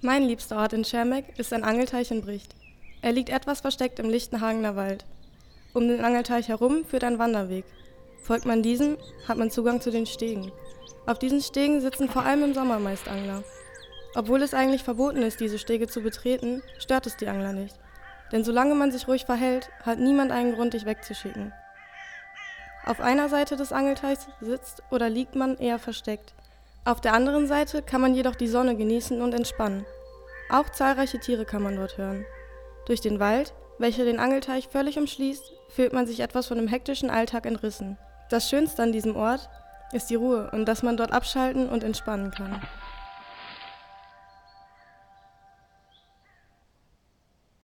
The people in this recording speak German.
Mein liebster Ort in Schermeck ist ein Angelteich in Bricht. Er liegt etwas versteckt im Lichtenhagener Wald. Um den Angelteich herum führt ein Wanderweg. Folgt man diesem, hat man Zugang zu den Stegen. Auf diesen Stegen sitzen vor allem im Sommer meist Angler. Obwohl es eigentlich verboten ist, diese Stege zu betreten, stört es die Angler nicht. Denn solange man sich ruhig verhält, hat niemand einen Grund, dich wegzuschicken. Auf einer Seite des Angelteichs sitzt oder liegt man eher versteckt. Auf der anderen Seite kann man jedoch die Sonne genießen und entspannen. Auch zahlreiche Tiere kann man dort hören. Durch den Wald, welcher den Angelteich völlig umschließt, fühlt man sich etwas von dem hektischen Alltag entrissen. Das Schönste an diesem Ort ist die Ruhe und dass man dort abschalten und entspannen kann.